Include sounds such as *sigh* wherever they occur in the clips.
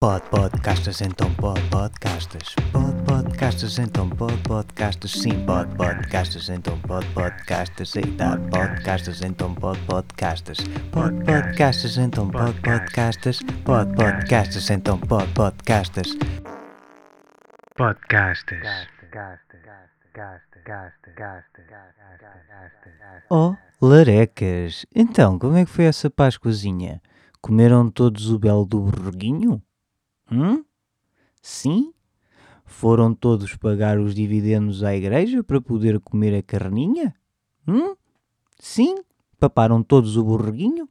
Pod podcastas então pod podcastas. Pod podcastas então pod podcastas. Sim pod podcastas então pod podcastas. Eita podcastas então pod podcastas. Pod podcastas então pod podcastas. Pod podcastas então pod podcastas. Podcastas. Oh, larecas. Então, como é que foi essa Páscoazinha? Comeram todos o belo do borreguinho? Hum? Sim? Foram todos pagar os dividendos à igreja para poder comer a carninha? Hum? Sim? Paparam todos o borreguinho?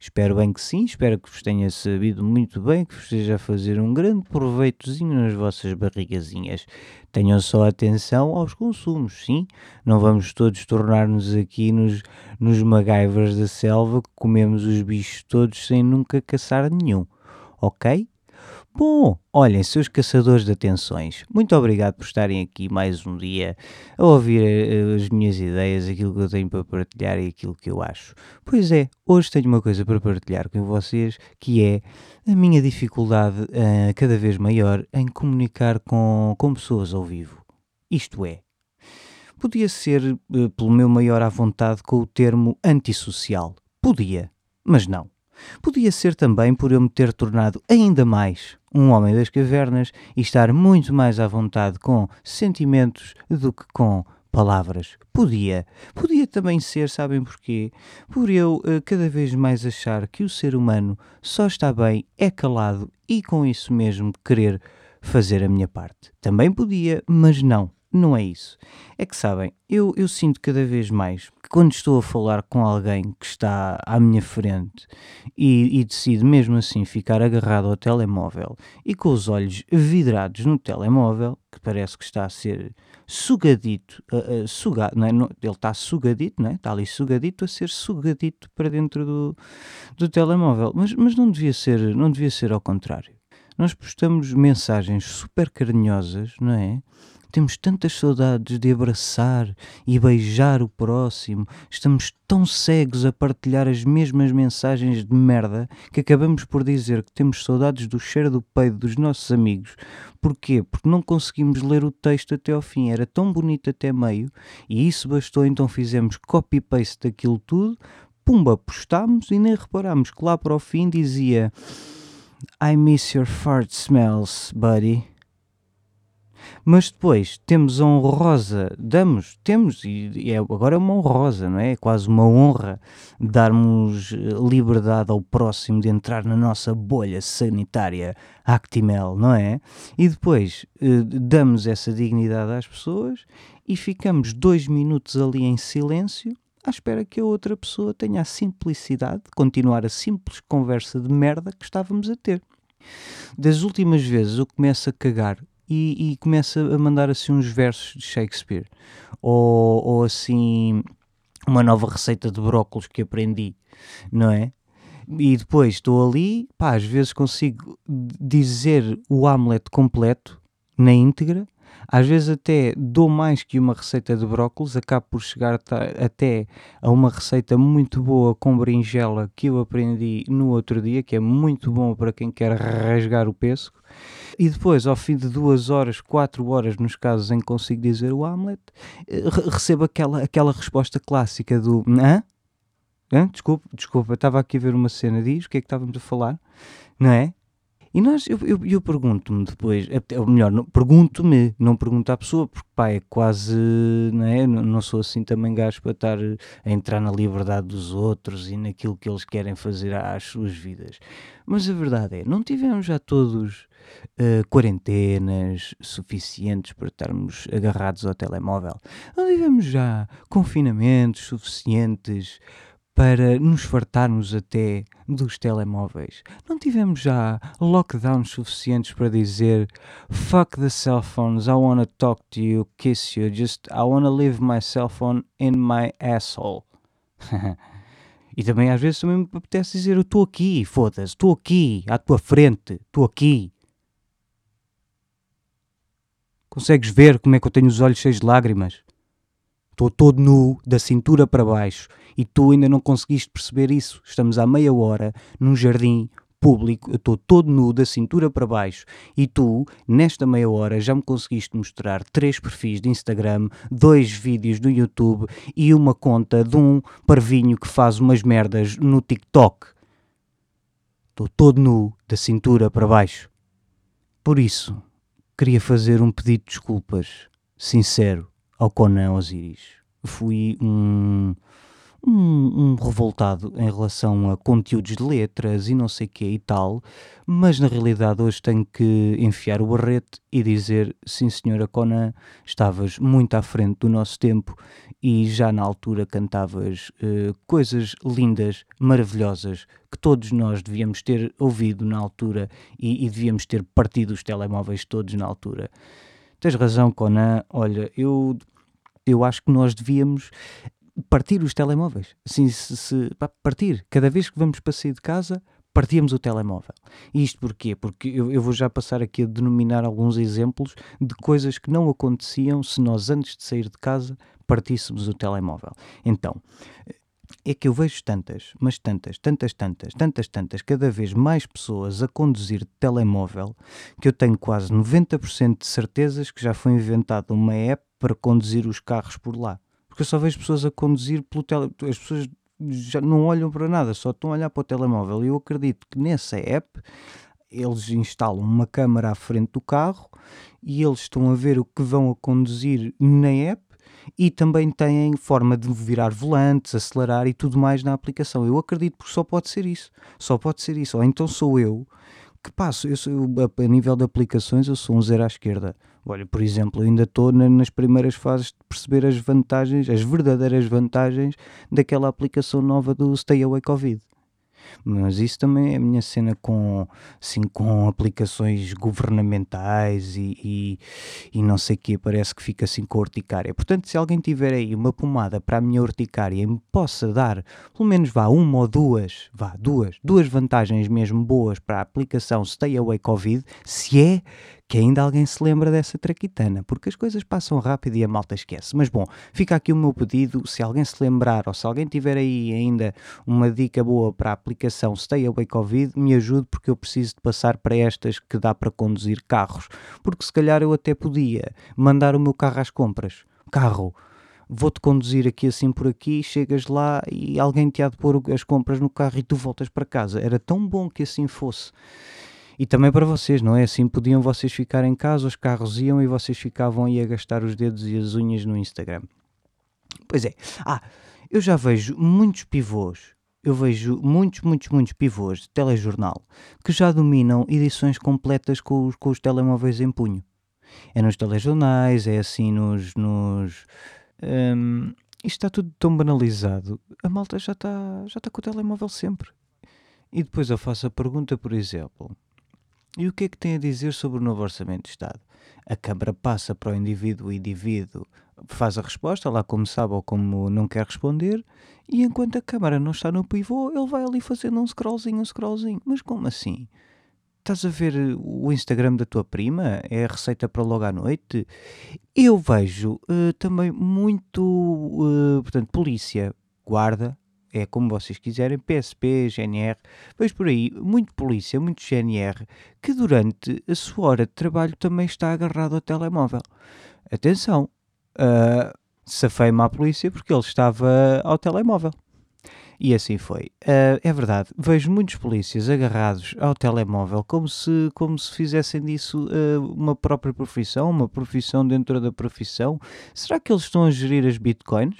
Espero bem que sim, espero que vos tenha sabido muito bem, que vos esteja a fazer um grande proveitozinho nas vossas barrigazinhas. Tenham só atenção aos consumos, sim? Não vamos todos tornar-nos aqui nos, nos MacGyvers da selva que comemos os bichos todos sem nunca caçar nenhum, ok? Bom, olhem, seus caçadores de atenções, muito obrigado por estarem aqui mais um dia a ouvir uh, as minhas ideias, aquilo que eu tenho para partilhar e aquilo que eu acho. Pois é, hoje tenho uma coisa para partilhar com vocês que é a minha dificuldade uh, cada vez maior em comunicar com, com pessoas ao vivo. Isto é, podia ser uh, pelo meu maior à vontade com o termo antissocial. Podia, mas não. Podia ser também por eu me ter tornado ainda mais um homem das cavernas e estar muito mais à vontade com sentimentos do que com palavras. Podia. Podia também ser, sabem porquê? Por eu uh, cada vez mais achar que o ser humano só está bem, é calado e com isso mesmo querer fazer a minha parte. Também podia, mas não. Não é isso. É que sabem, eu, eu sinto cada vez mais que quando estou a falar com alguém que está à minha frente e, e decido mesmo assim ficar agarrado ao telemóvel e com os olhos vidrados no telemóvel, que parece que está a ser sugadito, uh, uh, sugado, não é? ele está sugadito, não é? está ali sugadito a ser sugadito para dentro do, do telemóvel, mas, mas não, devia ser, não devia ser ao contrário. Nós postamos mensagens super carinhosas, não é? Temos tantas saudades de abraçar e beijar o próximo, estamos tão cegos a partilhar as mesmas mensagens de merda que acabamos por dizer que temos saudades do cheiro do peido dos nossos amigos. Porquê? Porque não conseguimos ler o texto até ao fim, era tão bonito até meio, e isso bastou, então fizemos copy-paste daquilo tudo, pumba, postámos e nem reparámos que lá para o fim dizia I miss your fart smells, buddy. Mas depois temos a honrosa, damos, temos, e é, agora é uma honrosa, não é? É quase uma honra darmos eh, liberdade ao próximo de entrar na nossa bolha sanitária Actimel, não é? E depois eh, damos essa dignidade às pessoas e ficamos dois minutos ali em silêncio à espera que a outra pessoa tenha a simplicidade de continuar a simples conversa de merda que estávamos a ter. Das últimas vezes eu começo a cagar e, e começa a mandar assim uns versos de Shakespeare ou, ou assim uma nova receita de brócolos que aprendi, não é? E depois estou ali, pá, às vezes consigo dizer o Hamlet completo, na íntegra, às vezes até dou mais que uma receita de brócolis, acabo por chegar até a uma receita muito boa com berinjela que eu aprendi no outro dia, que é muito bom para quem quer rasgar o pêssego. E depois, ao fim de duas horas, quatro horas, nos casos em que consigo dizer o Hamlet, eh, recebo aquela, aquela resposta clássica do Hã? Hã? Desculpa, desculpa, estava aqui a ver uma cena, diz o que é que estávamos a falar, não é? E nós, eu, eu, eu pergunto-me depois, ou melhor, pergunto-me, não pergunto à pessoa, porque pá, é quase, não é? Não, não sou assim também gajo para estar a entrar na liberdade dos outros e naquilo que eles querem fazer às suas vidas. Mas a verdade é, não tivemos já todos uh, quarentenas suficientes para estarmos agarrados ao telemóvel. Não tivemos já confinamentos suficientes para nos fartarmos até dos telemóveis. Não tivemos já lockdowns suficientes para dizer fuck the cell phones, I wanna talk to you, kiss you, just I wanna leave my cell phone in my asshole. *laughs* e também às vezes também me apetece dizer eu estou aqui, foda-se, estou aqui, à tua frente, estou aqui. Consegues ver como é que eu tenho os olhos cheios de lágrimas? Estou todo nu, da cintura para baixo, e tu ainda não conseguiste perceber isso. Estamos há meia hora num jardim público, eu estou todo nu, da cintura para baixo, e tu, nesta meia hora, já me conseguiste mostrar três perfis de Instagram, dois vídeos do YouTube e uma conta de um parvinho que faz umas merdas no TikTok. Estou todo nu, da cintura para baixo. Por isso, queria fazer um pedido de desculpas, sincero, ao Conan Osiris. Fui um um, um, revoltado em relação a conteúdos de letras e não sei que e tal, mas na realidade hoje tenho que enfiar o barrete e dizer, sim senhora Conan, estavas muito à frente do nosso tempo e já na altura cantavas uh, coisas lindas, maravilhosas, que todos nós devíamos ter ouvido na altura e, e devíamos ter partido os telemóveis todos na altura. Tens razão, Conan. Olha, eu eu acho que nós devíamos partir os telemóveis. Assim, se, se, partir. Cada vez que vamos para sair de casa, partíamos o telemóvel. E isto porquê? Porque eu, eu, vou já passar aqui a denominar alguns exemplos de coisas que não aconteciam se nós, antes de sair de casa, partíssemos o telemóvel. Então, é que eu vejo tantas, mas tantas, tantas, tantas, tantas, tantas, cada vez mais pessoas a conduzir telemóvel, que eu tenho quase 90% de certezas que já foi inventada uma app para conduzir os carros por lá porque eu só vejo pessoas a conduzir pelo tele... As pessoas já não olham para nada, só estão a olhar para o telemóvel. E eu acredito que nessa app eles instalam uma câmara à frente do carro e eles estão a ver o que vão a conduzir na app e também têm forma de virar volantes, acelerar e tudo mais na aplicação. Eu acredito porque só pode ser isso. Só pode ser isso. Ou então sou eu que passo. Eu sou, a, nível de aplicações, eu sou um zero à esquerda. Olha, por exemplo, ainda estou nas primeiras fases de perceber as vantagens, as verdadeiras vantagens daquela aplicação nova do Stay Away Covid. Mas isso também é a minha cena com, assim, com aplicações governamentais e, e, e não sei o que, parece que fica assim com a urticária. Portanto, se alguém tiver aí uma pomada para a minha urticária e me possa dar, pelo menos vá uma ou duas, vá duas, duas vantagens mesmo boas para a aplicação Stay Away Covid, se é que ainda alguém se lembra dessa traquitana, porque as coisas passam rápido e a malta esquece. Mas bom, fica aqui o meu pedido, se alguém se lembrar ou se alguém tiver aí ainda uma dica boa para a aplicação Stay Away Covid, me ajude porque eu preciso de passar para estas que dá para conduzir carros, porque se calhar eu até podia mandar o meu carro às compras. Carro, vou-te conduzir aqui assim por aqui, chegas lá e alguém te há de pôr as compras no carro e tu voltas para casa. Era tão bom que assim fosse. E também para vocês, não é? Assim podiam vocês ficar em casa, os carros iam e vocês ficavam aí a gastar os dedos e as unhas no Instagram. Pois é. Ah, eu já vejo muitos pivôs, eu vejo muitos, muitos, muitos pivôs de telejornal que já dominam edições completas com os, com os telemóveis em punho. É nos telejornais, é assim nos. nos hum, isto está tudo tão banalizado. A malta já está, já está com o telemóvel sempre. E depois eu faço a pergunta, por exemplo: e o que é que tem a dizer sobre o novo Orçamento de Estado? A Câmara passa para o indivíduo, o indivíduo faz a resposta, lá como sabe ou como não quer responder, e enquanto a Câmara não está no pivô, ele vai ali fazendo um scrollzinho, um scrollzinho. Mas como assim? Estás a ver o Instagram da tua prima? É a receita para logo à noite? Eu vejo uh, também muito, uh, portanto, polícia, guarda, é como vocês quiserem, PSP, GNR, vejo por aí muito polícia, muito GNR, que durante a sua hora de trabalho também está agarrado ao telemóvel. Atenção, uh, safei-me à polícia porque ele estava ao telemóvel. E assim foi. Uh, é verdade, vejo muitos polícias agarrados ao telemóvel como se, como se fizessem disso uh, uma própria profissão, uma profissão dentro da profissão. Será que eles estão a gerir as bitcoins?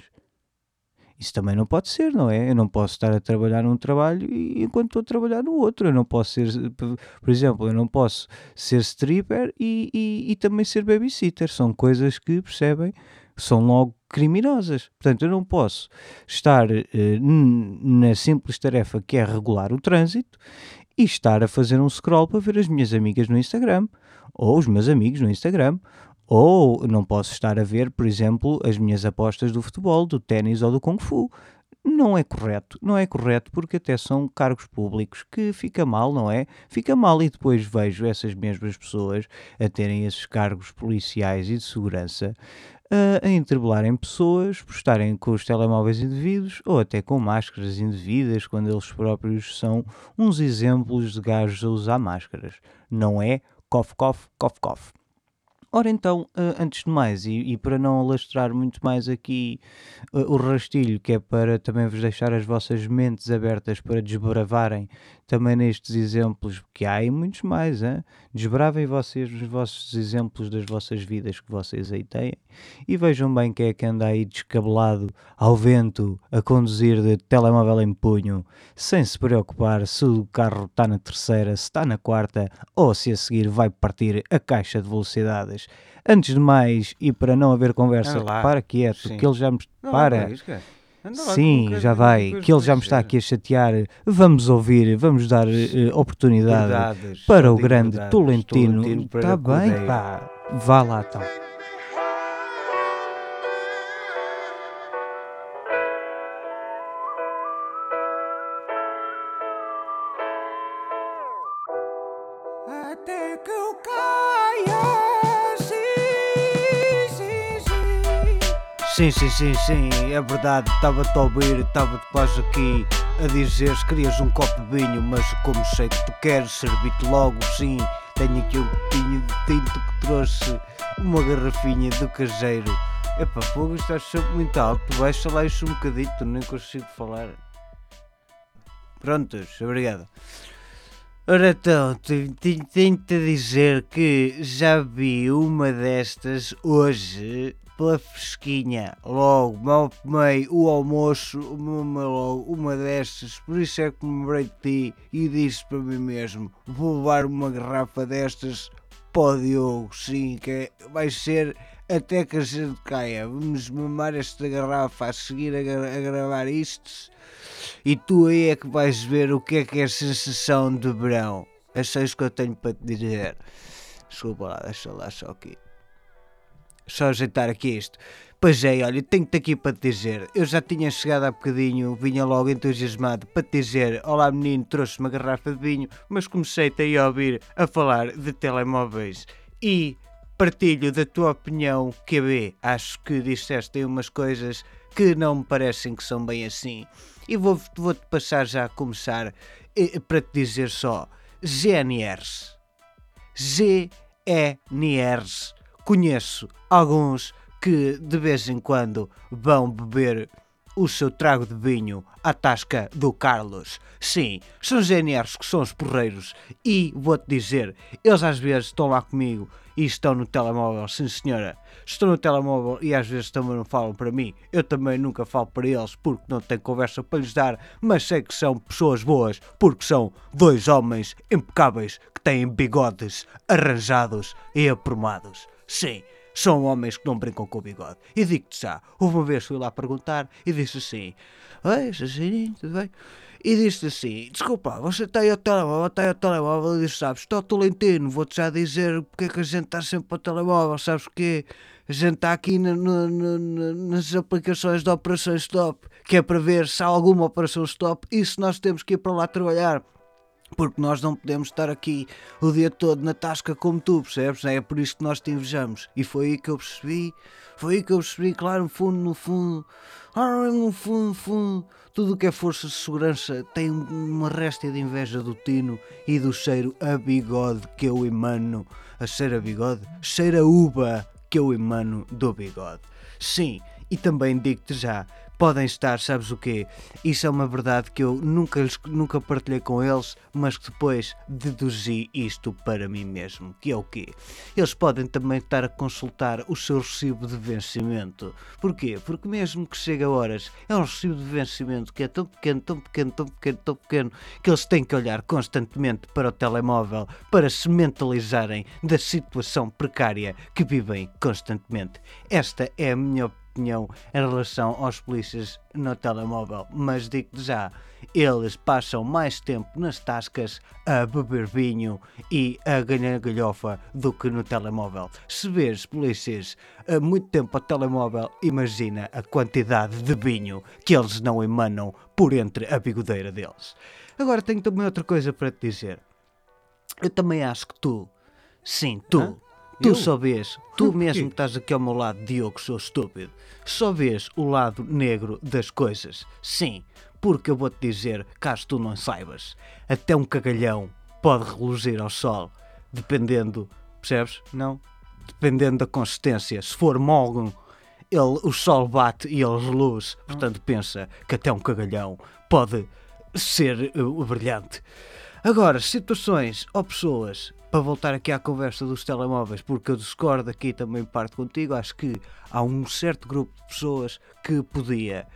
Isso também não pode ser, não é? Eu não posso estar a trabalhar num trabalho enquanto estou a trabalhar no outro. Eu não posso ser, por exemplo, eu não posso ser stripper e, e, e também ser babysitter. São coisas que, percebem, são logo criminosas. Portanto, eu não posso estar uh, na simples tarefa que é regular o trânsito e estar a fazer um scroll para ver as minhas amigas no Instagram ou os meus amigos no Instagram ou não posso estar a ver, por exemplo, as minhas apostas do futebol, do ténis ou do kung fu. Não é correto, não é correto porque até são cargos públicos que fica mal, não é? Fica mal e depois vejo essas mesmas pessoas a terem esses cargos policiais e de segurança a, a interbelarem pessoas por estarem com os telemóveis indevidos ou até com máscaras indevidas, quando eles próprios são uns exemplos de gajos a usar máscaras. Não é cof, cof, cof, cof. Ora então, eh, antes de mais, e, e para não alastrar muito mais aqui uh, o rastilho, que é para também vos deixar as vossas mentes abertas para desbravarem também nestes exemplos, que há e muitos mais, hein? Desbravem vocês os vossos exemplos das vossas vidas que vocês aí têm e vejam bem quem é que anda aí descabelado ao vento a conduzir de telemóvel em punho, sem se preocupar se o carro está na terceira, se está na quarta ou se a seguir vai partir a caixa de velocidades. Antes de mais, e para não haver conversa, para quieto, Sim. que ele já me. Não, para. Sim, já vai, que ele já me está aqui a chatear. Vamos ouvir, vamos dar uh, oportunidade Verdades, para o grande Tolentino. Está bem, pá. Vá lá então. Sim, sim, sim, sim, é verdade, estava-te a ouvir, estava-te quase aqui a dizer se querias um copo de vinho, mas como sei que tu queres, servi-te logo, sim, tenho aqui um copinho de tinto que trouxe, uma garrafinha do caseiro. Epá, fogo, estás sempre muito alto, baixa lá isso um bocadito, nem consigo falar. Prontos, obrigado. Ora então, tenho-te a dizer que já vi uma destas hoje pela fresquinha, logo, mal tomei o almoço, uma, logo, uma destas, por isso é que me lembrei de ti e disse para mim mesmo: vou levar uma garrafa destas para o Diogo, sim, que é, vai ser até que a gente caia. Vamos mamar esta garrafa a seguir a, a gravar isto e tu aí é que vais ver o que é que é a sensação de verão. É só isso que eu tenho para te dizer. Desculpa lá, deixa lá só aqui só ajeitar aqui isto. Pois é, olha, tenho-te aqui para te dizer. Eu já tinha chegado há bocadinho, vinha logo entusiasmado para te dizer: Olá menino, trouxe uma garrafa de vinho, mas comecei-te a ouvir a falar de telemóveis e partilho da tua opinião, QB. Acho que disseste aí umas coisas que não me parecem que são bem assim. E vou-te vou passar já a começar eh, para te dizer só: GNRs. GNRs Conheço alguns que de vez em quando vão beber o seu trago de vinho à tasca do Carlos. Sim, são GNRs que são os porreiros e vou-te dizer, eles às vezes estão lá comigo e estão no telemóvel, sim senhora. Estão no telemóvel e às vezes também não falam para mim. Eu também nunca falo para eles porque não tenho conversa para lhes dar, mas sei que são pessoas boas porque são dois homens impecáveis que têm bigodes arranjados e aprumados. Sim, são homens que não brincam com o bigode. E digo-te já, houve uma vez fui lá perguntar e disse assim: Oi, Jacinho, tudo bem? E disse assim: Desculpa, você está aí ao telemóvel, está aí ao telemóvel. E disse: Sabes, estou Tolentino, vou-te já dizer porque é que a gente está sempre ao telemóvel. Sabes que a gente está aqui nas aplicações de operações stop, que é para ver se há alguma operação stop e se nós temos que ir para lá trabalhar porque nós não podemos estar aqui o dia todo na tasca como tu, percebes? É por isso que nós te invejamos. E foi aí que eu percebi, foi aí que eu percebi, claro, no fundo, no fundo, no fundo, no fundo, tudo o que é força de segurança tem uma réstia de inveja do Tino e do cheiro a bigode que eu emano. A cheira a bigode? Cheira a uva que eu emano do bigode. Sim, e também digo-te já podem estar, sabes o quê? Isso é uma verdade que eu nunca, nunca partilhei com eles, mas que depois deduzi isto para mim mesmo, que é o quê? Eles podem também estar a consultar o seu recibo de vencimento. Porquê? Porque mesmo que chegue a horas, é um recibo de vencimento que é tão pequeno, tão pequeno, tão pequeno, tão pequeno, que eles têm que olhar constantemente para o telemóvel para se mentalizarem da situação precária que vivem constantemente. Esta é a minha opinião em relação aos polícias no telemóvel, mas digo já, eles passam mais tempo nas tascas a beber vinho e a ganhar galhofa do que no telemóvel. Se vês polícias há muito tempo ao telemóvel, imagina a quantidade de vinho que eles não emanam por entre a bigodeira deles. Agora tenho também outra coisa para te dizer. Eu também acho que tu, sim, tu, Tu Eu? só vês, tu mesmo que estás aqui ao meu lado, Diogo, sou estúpido, só vês o lado negro das coisas. Sim, porque eu vou-te dizer, caso tu não saibas, até um cagalhão pode reluzir ao sol, dependendo, percebes? Não? Dependendo da consistência. Se for molgo, ele, o sol bate e ele reluz. Portanto, pensa que até um cagalhão pode ser uh, brilhante. Agora, situações ou pessoas, para voltar aqui à conversa dos telemóveis, porque eu discordo aqui também parte contigo, acho que há um certo grupo de pessoas que podia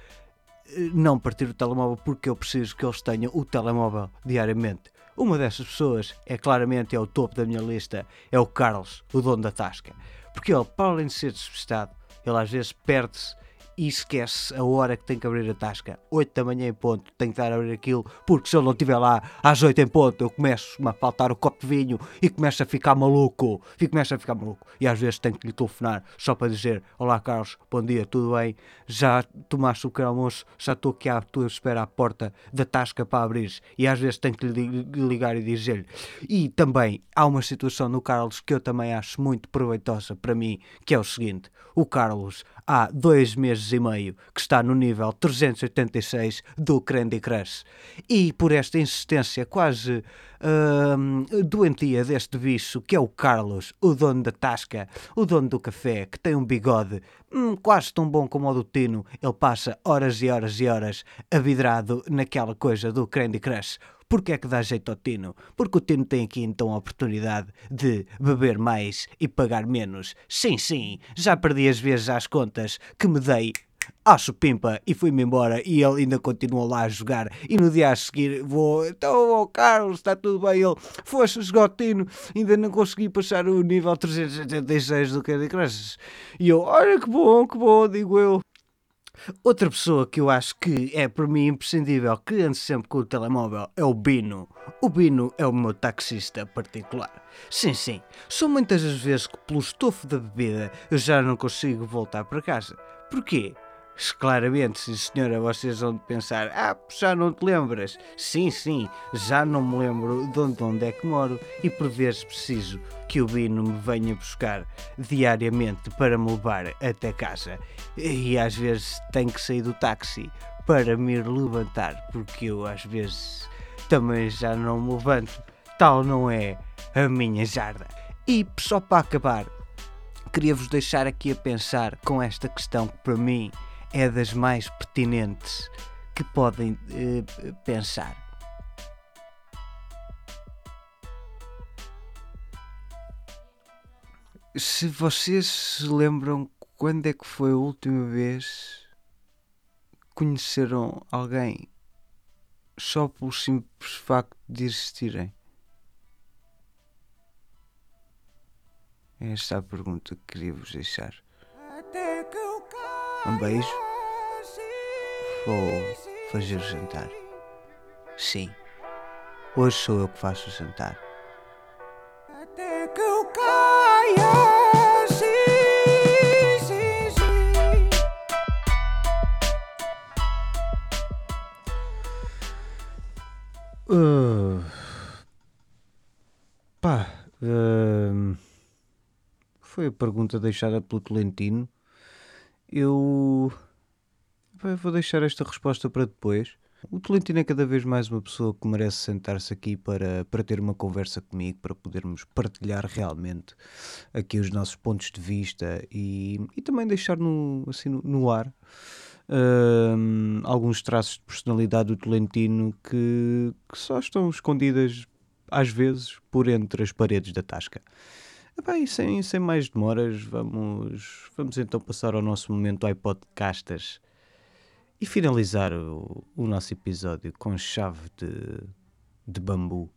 eh, não partir o telemóvel porque eu preciso que eles tenham o telemóvel diariamente. Uma dessas pessoas é claramente é o topo da minha lista, é o Carlos, o dono da Tasca. Porque ele, para além de ser despistado, ele às vezes perde-se e esquece a hora que tem que abrir a tasca. 8 da manhã em ponto, tem que estar a abrir aquilo, porque se eu não estiver lá às 8 em ponto, eu começo a faltar o copo de vinho e começo a ficar maluco. E começo a ficar maluco. E às vezes tenho que lhe telefonar só para dizer: Olá Carlos, bom dia, tudo bem? Já tomaste o pequeno almoço? Já estou aqui à tua espera à porta da tasca para abrir. E às vezes tenho que lhe ligar e dizer-lhe. E também há uma situação no Carlos que eu também acho muito proveitosa para mim, que é o seguinte: o Carlos há dois meses e meio que está no nível 386 do Candy Crush. E por esta insistência quase hum, doentia deste bicho, que é o Carlos, o dono da tasca, o dono do café, que tem um bigode hum, quase tão bom como o do Tino, ele passa horas e horas e horas avidrado naquela coisa do Candy Crush. Porquê é que dá jeito ao Tino? Porque o Tino tem aqui então a oportunidade de beber mais e pagar menos. Sim, sim, já perdi as vezes às contas que me dei à supimpa e fui-me embora e ele ainda continuou lá a jogar e no dia a seguir vou, então oh, Carlos, está tudo bem, ele foste jogar o Tino, ainda não consegui passar o nível 386 do Candy Crush e eu, olha que bom, que bom, digo eu Outra pessoa que eu acho que é para mim imprescindível, que ando sempre com o telemóvel, é o Bino. O Bino é o meu taxista particular. Sim, sim, são muitas as vezes que pelo estofo da bebida eu já não consigo voltar para casa. Porquê? Claramente, sim senhora, vocês vão pensar, ah, já não te lembras? Sim, sim, já não me lembro de onde, é que moro e por vezes preciso que o Bino me venha buscar diariamente para me levar até casa. E às vezes tenho que sair do táxi para me levantar, porque eu às vezes também já não me levanto. Tal não é a minha jarda. E só para acabar, queria-vos deixar aqui a pensar com esta questão que para mim é das mais pertinentes que podem eh, pensar. Se vocês se lembram quando é que foi a última vez que conheceram alguém só pelo simples facto de existirem? Esta é a pergunta que queria vos deixar. Um beijo. Vou fazer o jantar. Sim. Hoje sou eu que faço o jantar. Até que eu caia, sim, sim, sim. Uh, pá, hum, foi a pergunta deixada pelo Tolentino. Eu vou deixar esta resposta para depois. O Tolentino é cada vez mais uma pessoa que merece sentar-se aqui para, para ter uma conversa comigo, para podermos partilhar realmente aqui os nossos pontos de vista e, e também deixar no, assim, no, no ar hum, alguns traços de personalidade do Tolentino que, que só estão escondidas às vezes por entre as paredes da tasca. Epá, e sem, sem mais demoras, vamos, vamos então passar ao nosso momento iPodcastas e finalizar o, o nosso episódio com chave de, de bambu.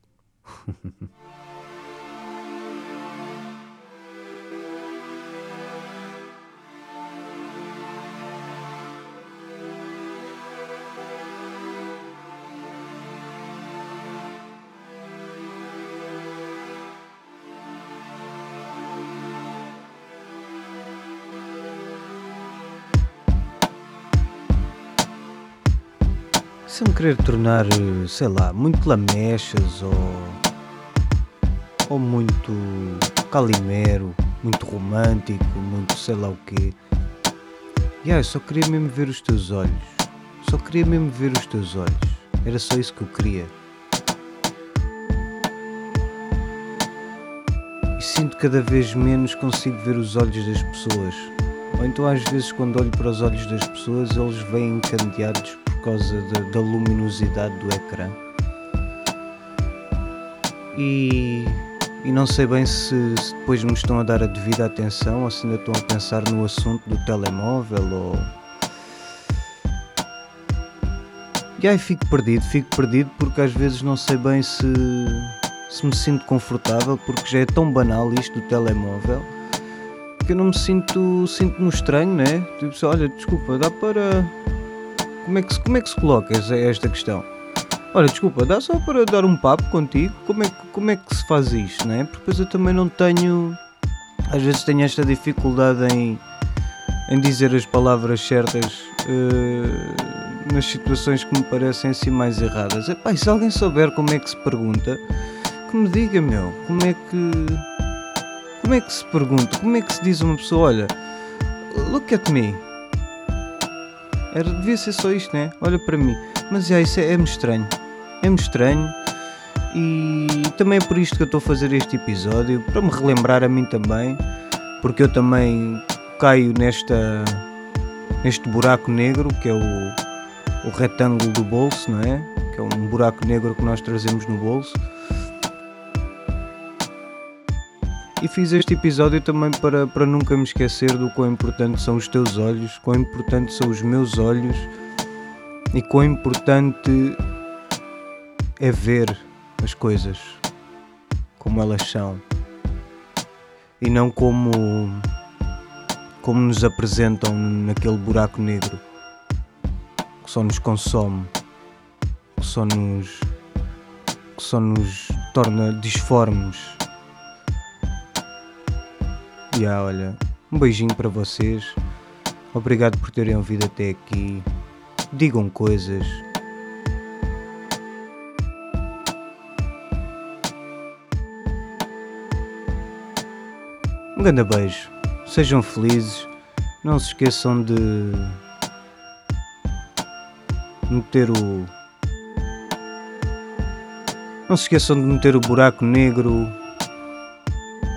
*laughs* querer tornar, eh, sei lá, muito lamechas ou, ou muito calimero, muito romântico, muito sei lá o quê. E yeah, eu só queria mesmo ver os teus olhos. Só queria mesmo ver os teus olhos. Era só isso que eu queria. E sinto cada vez menos consigo ver os olhos das pessoas. Ou então às vezes quando olho para os olhos das pessoas eles vêm encandeados causa da, da luminosidade do ecrã. E, e não sei bem se, se, depois me estão a dar a devida atenção ou se ainda estão a pensar no assunto do telemóvel ou. E aí fico perdido, fico perdido porque às vezes não sei bem se, se me sinto confortável porque já é tão banal isto do telemóvel que eu não me sinto sinto-me estranho, né? Tipo, olha, desculpa, dá para. Como é que se, como é que se coloca esta questão? Olha, desculpa, dá só para dar um papo contigo? Como é, que, como é que se faz isto, né? Porque depois eu também não tenho. Às vezes tenho esta dificuldade em, em dizer as palavras certas uh, nas situações que me parecem assim mais erradas. Epá, e se alguém souber como é que se pergunta, que me diga, meu, como é que. Como é que se pergunta? Como é que se diz a uma pessoa, olha, look at me. Era, devia ser só isto, né? Olha para mim. Mas já, isso é, é-me estranho. É-me estranho. E também é por isto que eu estou a fazer este episódio, para me relembrar a mim também, porque eu também caio nesta neste buraco negro que é o, o retângulo do bolso, não é? Que é um buraco negro que nós trazemos no bolso. E fiz este episódio também para, para nunca me esquecer do quão importantes são os teus olhos, quão importantes são os meus olhos e quão importante é ver as coisas como elas são e não como como nos apresentam naquele buraco negro que só nos consome, que só nos que só nos torna disformes. E ah, olha, um beijinho para vocês. Obrigado por terem ouvido até aqui. Digam coisas, Um grande beijo. Sejam felizes. Não se esqueçam de meter o. Não se esqueçam de meter o buraco negro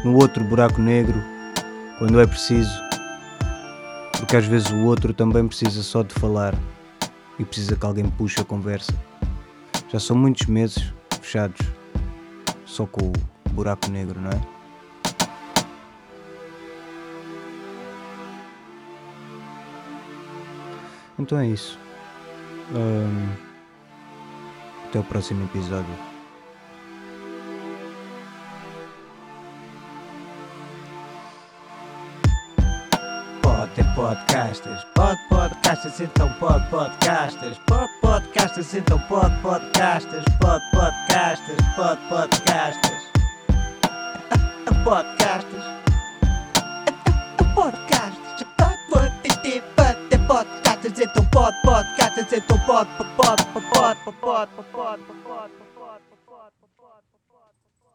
no outro buraco negro quando é preciso. Porque às vezes o outro também precisa só de falar e precisa que alguém puxe a conversa. Já são muitos meses fechados só com o buraco negro, não é? Então é isso. Um, até o próximo episódio. Podcasters, pode podcasters, então pode podcasters, pode podcasters, então pode podcasters, pode podcasters, pode podcasters, podcasters, podcasters, pode podcasters podcasters, então pode, podcasters, então pode, pode, pode, pode, pode, pode, pode, pode, pode.